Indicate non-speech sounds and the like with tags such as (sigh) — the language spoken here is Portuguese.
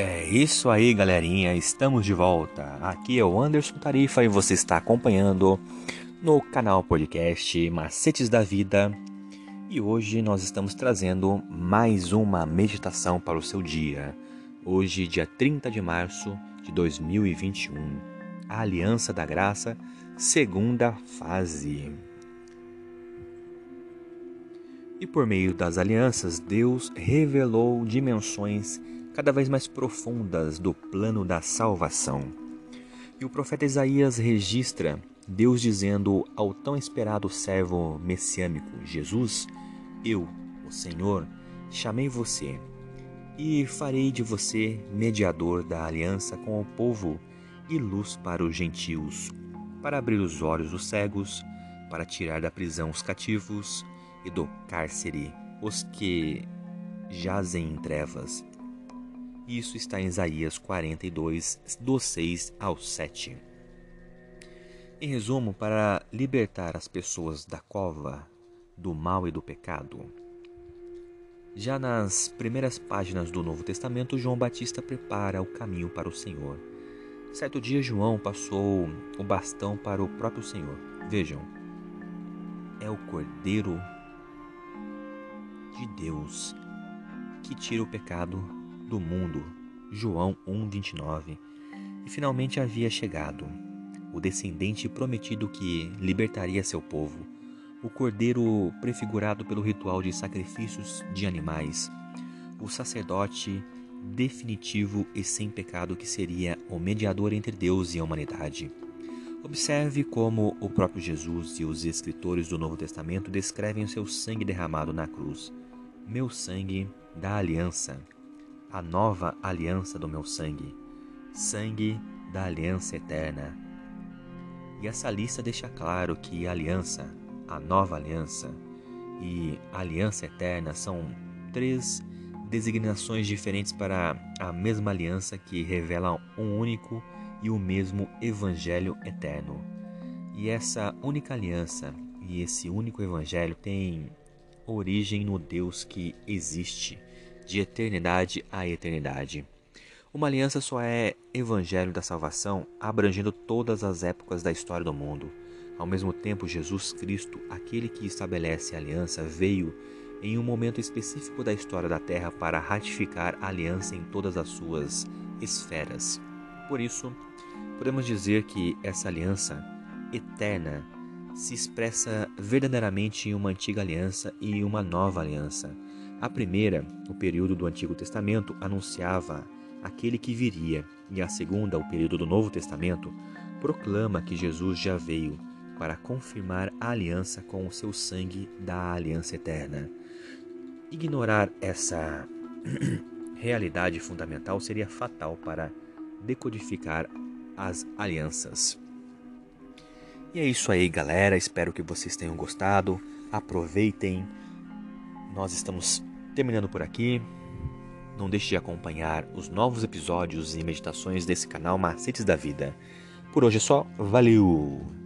É isso aí, galerinha. Estamos de volta. Aqui é o Anderson Tarifa e você está acompanhando no canal podcast Macetes da Vida. E hoje nós estamos trazendo mais uma meditação para o seu dia. Hoje, dia 30 de março de 2021. A Aliança da Graça, segunda fase. E por meio das alianças, Deus revelou dimensões cada vez mais profundas do plano da salvação. E o profeta Isaías registra Deus dizendo ao tão esperado servo messiânico Jesus: Eu, o Senhor, chamei você e farei de você mediador da aliança com o povo e luz para os gentios, para abrir os olhos dos cegos, para tirar da prisão os cativos e do cárcere os que jazem em trevas. Isso está em Isaías 42, do 6 ao 7. Em resumo, para libertar as pessoas da cova, do mal e do pecado. Já nas primeiras páginas do Novo Testamento, João Batista prepara o caminho para o Senhor. Certo dia, João passou o bastão para o próprio Senhor. Vejam, é o Cordeiro de Deus que tira o pecado do mundo. João 1:29. E finalmente havia chegado o descendente prometido que libertaria seu povo, o cordeiro prefigurado pelo ritual de sacrifícios de animais, o sacerdote definitivo e sem pecado que seria o mediador entre Deus e a humanidade. Observe como o próprio Jesus e os escritores do Novo Testamento descrevem o seu sangue derramado na cruz meu sangue da aliança, a nova aliança do meu sangue, sangue da aliança eterna. E essa lista deixa claro que a aliança, a nova aliança e a aliança eterna são três designações diferentes para a mesma aliança que revelam um único e o mesmo evangelho eterno. E essa única aliança e esse único evangelho tem origem no Deus que existe, de eternidade a eternidade. Uma aliança só é evangelho da salvação, abrangendo todas as épocas da história do mundo. Ao mesmo tempo, Jesus Cristo, aquele que estabelece a aliança, veio em um momento específico da história da Terra para ratificar a aliança em todas as suas esferas. Por isso, podemos dizer que essa aliança eterna se expressa verdadeiramente em uma antiga aliança e uma nova aliança. A primeira, o período do Antigo Testamento, anunciava aquele que viria, e a segunda, o período do Novo Testamento, proclama que Jesus já veio para confirmar a aliança com o seu sangue da aliança eterna. Ignorar essa (clears throat) realidade fundamental seria fatal para decodificar as alianças. E é isso aí, galera. Espero que vocês tenham gostado. Aproveitem. Nós estamos terminando por aqui. Não deixe de acompanhar os novos episódios e meditações desse canal Macetes da Vida. Por hoje é só. Valeu!